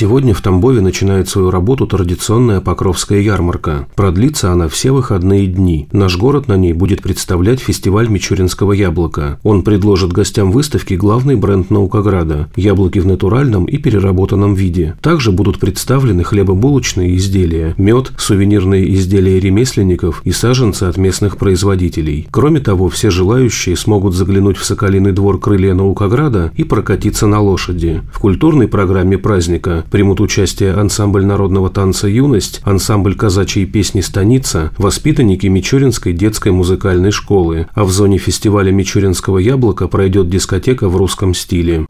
Сегодня в Тамбове начинает свою работу традиционная Покровская ярмарка. Продлится она все выходные дни. Наш город на ней будет представлять фестиваль Мичуринского яблока. Он предложит гостям выставки главный бренд Наукограда – яблоки в натуральном и переработанном виде. Также будут представлены хлебобулочные изделия, мед, сувенирные изделия ремесленников и саженцы от местных производителей. Кроме того, все желающие смогут заглянуть в Соколиный двор крылья Наукограда и прокатиться на лошади. В культурной программе праздника примут участие ансамбль народного танца «Юность», ансамбль казачьей песни «Станица», воспитанники Мичуринской детской музыкальной школы, а в зоне фестиваля Мичуринского яблока пройдет дискотека в русском стиле.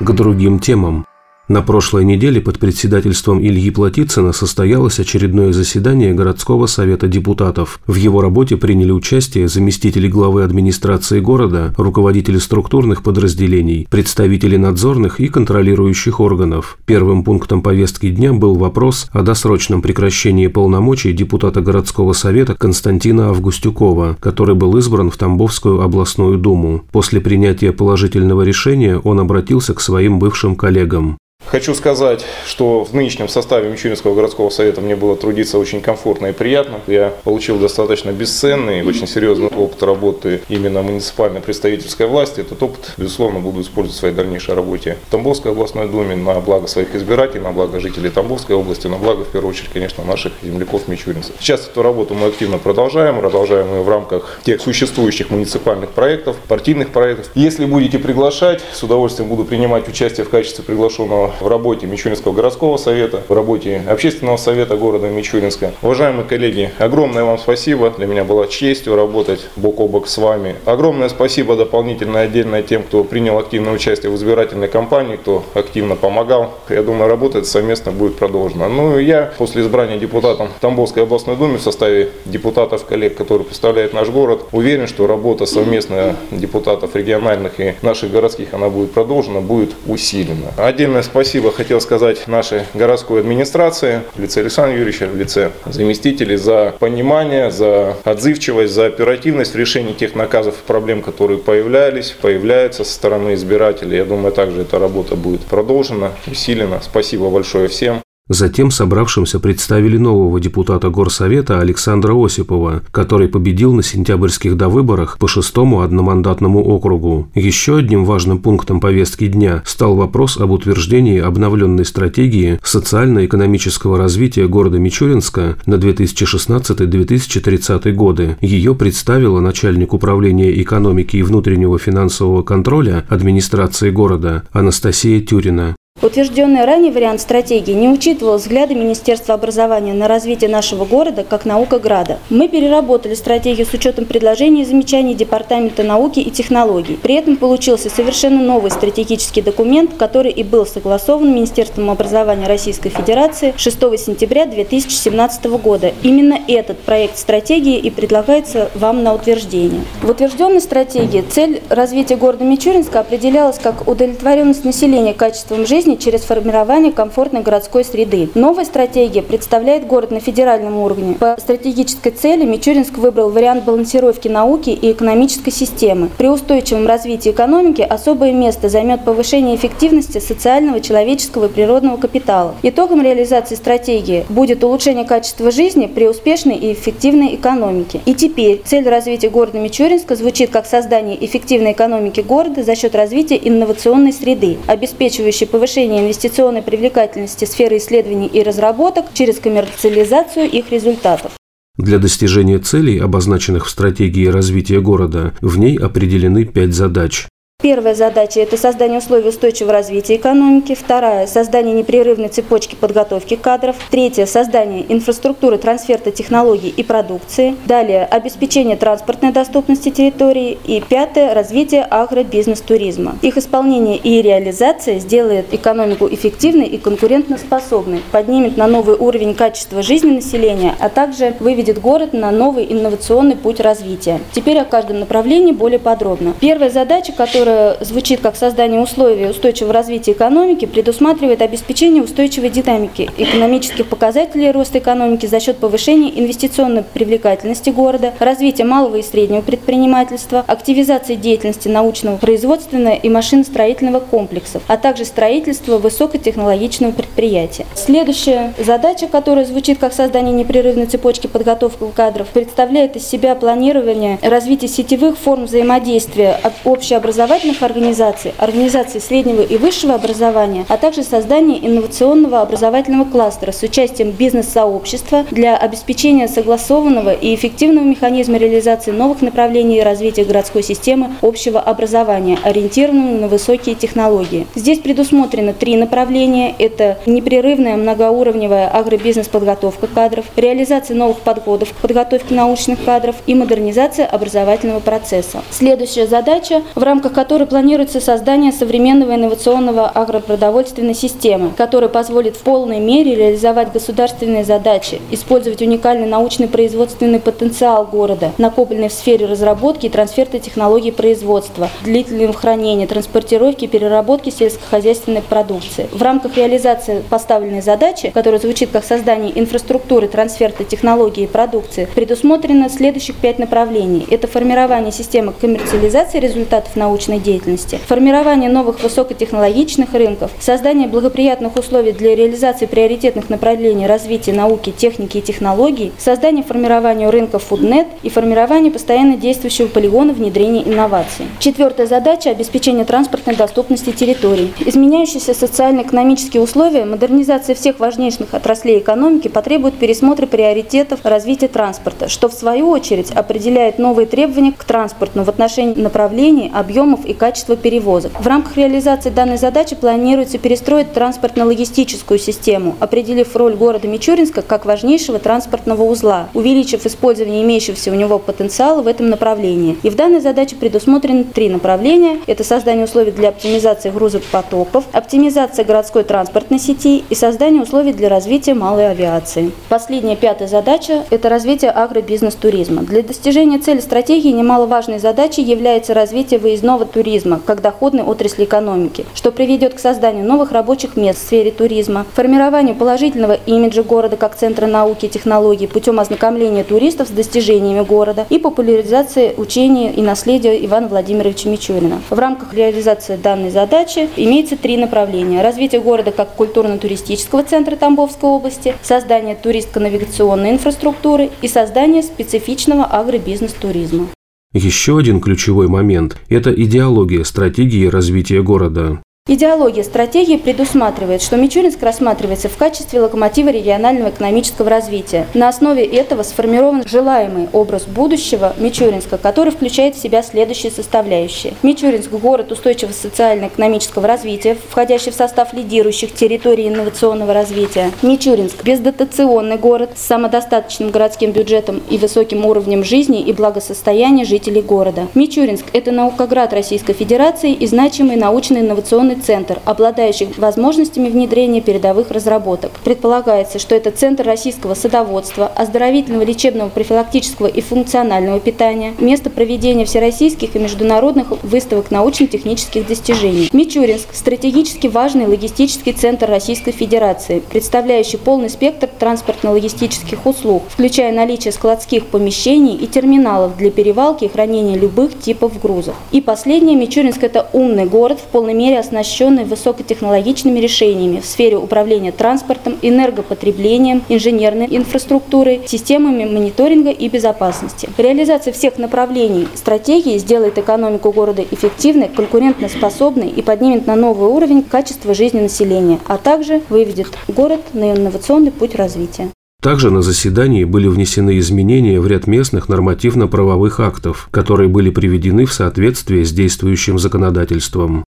К другим темам. На прошлой неделе под председательством Ильи Платицына состоялось очередное заседание городского совета депутатов. В его работе приняли участие заместители главы администрации города, руководители структурных подразделений, представители надзорных и контролирующих органов. Первым пунктом повестки дня был вопрос о досрочном прекращении полномочий депутата городского совета Константина Августюкова, который был избран в Тамбовскую областную думу. После принятия положительного решения он обратился к своим бывшим коллегам. Хочу сказать, что в нынешнем составе Мичуринского городского совета мне было трудиться очень комфортно и приятно. Я получил достаточно бесценный очень серьезный опыт работы именно муниципальной представительской власти. Этот опыт, безусловно, буду использовать в своей дальнейшей работе в Тамбовской областной думе на благо своих избирателей, на благо жителей Тамбовской области, на благо, в первую очередь, конечно, наших земляков мичуринцев. Сейчас эту работу мы активно продолжаем. Продолжаем ее в рамках тех существующих муниципальных проектов, партийных проектов. Если будете приглашать, с удовольствием буду принимать участие в качестве приглашенного в работе Мичуринского городского совета, в работе общественного совета города Мичуринска. Уважаемые коллеги, огромное вам спасибо. Для меня была честью работать бок о бок с вами. Огромное спасибо дополнительно отдельно тем, кто принял активное участие в избирательной кампании, кто активно помогал. Я думаю, работать совместно будет продолжено. Ну и я после избрания депутатом Тамбовской областной думы в составе депутатов, коллег, которые представляют наш город, уверен, что работа совместная депутатов региональных и наших городских, она будет продолжена, будет усилена. Отдельное спасибо спасибо хотел сказать нашей городской администрации, в лице Александра Юрьевича, в лице заместителей за понимание, за отзывчивость, за оперативность в решении тех наказов и проблем, которые появлялись, появляются со стороны избирателей. Я думаю, также эта работа будет продолжена, усилена. Спасибо большое всем. Затем собравшимся представили нового депутата Горсовета Александра Осипова, который победил на сентябрьских довыборах по шестому одномандатному округу. Еще одним важным пунктом повестки дня стал вопрос об утверждении обновленной стратегии социально-экономического развития города Мичуринска на 2016-2030 годы. Ее представила начальник управления экономики и внутреннего финансового контроля администрации города Анастасия Тюрина. Утвержденный ранее вариант стратегии не учитывал взгляды Министерства образования на развитие нашего города как наука града. Мы переработали стратегию с учетом предложений и замечаний Департамента науки и технологий. При этом получился совершенно новый стратегический документ, который и был согласован Министерством образования Российской Федерации 6 сентября 2017 года. Именно этот проект стратегии и предлагается вам на утверждение. В утвержденной стратегии цель развития города Мичуринска определялась как удовлетворенность населения качеством жизни жизни через формирование комфортной городской среды. Новая стратегия представляет город на федеральном уровне. По стратегической цели Мичуринск выбрал вариант балансировки науки и экономической системы. При устойчивом развитии экономики особое место займет повышение эффективности социального, человеческого и природного капитала. Итогом реализации стратегии будет улучшение качества жизни при успешной и эффективной экономике. И теперь цель развития города Мичуринска звучит как создание эффективной экономики города за счет развития инновационной среды, обеспечивающей повышение повышение инвестиционной привлекательности сферы исследований и разработок через коммерциализацию их результатов. Для достижения целей, обозначенных в стратегии развития города, в ней определены пять задач. Первая задача – это создание условий устойчивого развития экономики. Вторая – создание непрерывной цепочки подготовки кадров. Третья – создание инфраструктуры трансферта технологий и продукции. Далее – обеспечение транспортной доступности территории. И пятое – развитие агробизнес-туризма. Их исполнение и реализация сделает экономику эффективной и конкурентоспособной, поднимет на новый уровень качества жизни населения, а также выведет город на новый инновационный путь развития. Теперь о каждом направлении более подробно. Первая задача, которая звучит как создание условий устойчивого развития экономики, предусматривает обеспечение устойчивой динамики экономических показателей роста экономики за счет повышения инвестиционной привлекательности города, развития малого и среднего предпринимательства, активизации деятельности научного, производственного и машиностроительного комплексов, а также строительства высокотехнологичного предприятия. Следующая задача, которая звучит как создание непрерывной цепочки подготовки кадров, представляет из себя планирование развития сетевых форм взаимодействия общеобразовательных организаций, организаций среднего и высшего образования, а также создание инновационного образовательного кластера с участием бизнес-сообщества для обеспечения согласованного и эффективного механизма реализации новых направлений развития городской системы общего образования, ориентированного на высокие технологии. Здесь предусмотрено три направления. Это непрерывная многоуровневая агробизнес-подготовка кадров, реализация новых подходов к подготовке научных кадров и модернизация образовательного процесса. Следующая задача, в рамках которой планируется создание современного инновационного агропродовольственной системы, которая позволит в полной мере реализовать государственные задачи, использовать уникальный научный производственный потенциал города, накопленный в сфере разработки и трансферта технологий производства, длительного хранения, транспортировки и переработки сельскохозяйственной продукции. В рамках реализации поставленной задачи, которая звучит как создание инфраструктуры трансферта технологий и продукции, предусмотрено следующих пять направлений. Это формирование системы коммерциализации результатов научной деятельности, формирование новых высокотехнологичных рынков, создание благоприятных условий для реализации приоритетных направлений развития науки, техники и технологий, создание формирования рынков FoodNet и формирование постоянно действующего полигона внедрения инноваций. Четвертая задача – обеспечение транспортной доступности территорий. Изменяющиеся социально-экономические условия, модернизация всех важнейших отраслей экономики потребуют пересмотра приоритетов развития транспорта, что в свою очередь определяет новые требования к транспорту в отношении направлений, объемов и качества перевозок. В рамках реализации данной задачи планируется перестроить транспортно-логистическую систему, определив роль города Мичуринска как важнейшего транспортного узла, увеличив использование имеющегося у него потенциала в этом направлении. И в данной задаче предусмотрены три направления. Это создание условий для оптимизации грузопотоков, оптимизация городской транспортной сети и создание условий для развития малой авиации. Последняя, пятая задача – это развитие агробизнес-туризма. Для достижения цели стратегии немаловажной задачей является развитие выездного туризма как доходной отрасли экономики, что приведет к созданию новых рабочих мест в сфере туризма, формированию положительного имиджа города как центра науки и технологий путем ознакомления туристов с достижениями города и популяризации учения и наследия Ивана Владимировича Мичурина. В рамках реализации данной задачи имеется три направления. Развитие города как культурно-туристического центра Тамбовской области, создание туристско-навигационной инфраструктуры и создание специфичного агробизнес-туризма. Еще один ключевой момент – это идеология стратегии развития города. Идеология стратегии предусматривает, что Мичуринск рассматривается в качестве локомотива регионального экономического развития. На основе этого сформирован желаемый образ будущего Мичуринска, который включает в себя следующие составляющие. Мичуринск – город устойчивого социально-экономического развития, входящий в состав лидирующих территорий инновационного развития. Мичуринск – бездотационный город с самодостаточным городским бюджетом и высоким уровнем жизни и благосостояния жителей города. Мичуринск – это наукоград Российской Федерации и значимый научно-инновационный центр, обладающий возможностями внедрения передовых разработок. Предполагается, что это центр российского садоводства, оздоровительного, лечебного, профилактического и функционального питания, место проведения всероссийских и международных выставок научно-технических достижений. Мичуринск – стратегически важный логистический центр Российской Федерации, представляющий полный спектр транспортно-логистических услуг, включая наличие складских помещений и терминалов для перевалки и хранения любых типов грузов. И последнее, Мичуринск – это умный город, в полной мере оснащенный высокотехнологичными решениями в сфере управления транспортом, энергопотреблением, инженерной инфраструктурой, системами мониторинга и безопасности. Реализация всех направлений стратегии сделает экономику города эффективной, конкурентоспособной и поднимет на новый уровень качество жизни населения, а также выведет город на инновационный путь развития. Также на заседании были внесены изменения в ряд местных нормативно-правовых актов, которые были приведены в соответствие с действующим законодательством.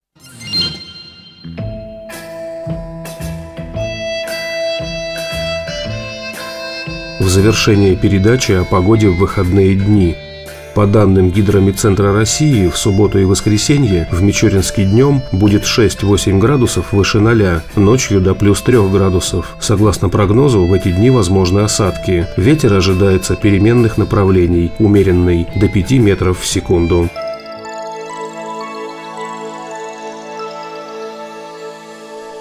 в завершение передачи о погоде в выходные дни. По данным Гидромедцентра России, в субботу и воскресенье в Мичуринске днем будет 6-8 градусов выше 0, ночью до плюс 3 градусов. Согласно прогнозу, в эти дни возможны осадки. Ветер ожидается переменных направлений, умеренный, до 5 метров в секунду.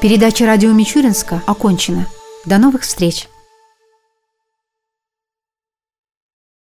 Передача «Радио Мичуринска» окончена. До новых встреч!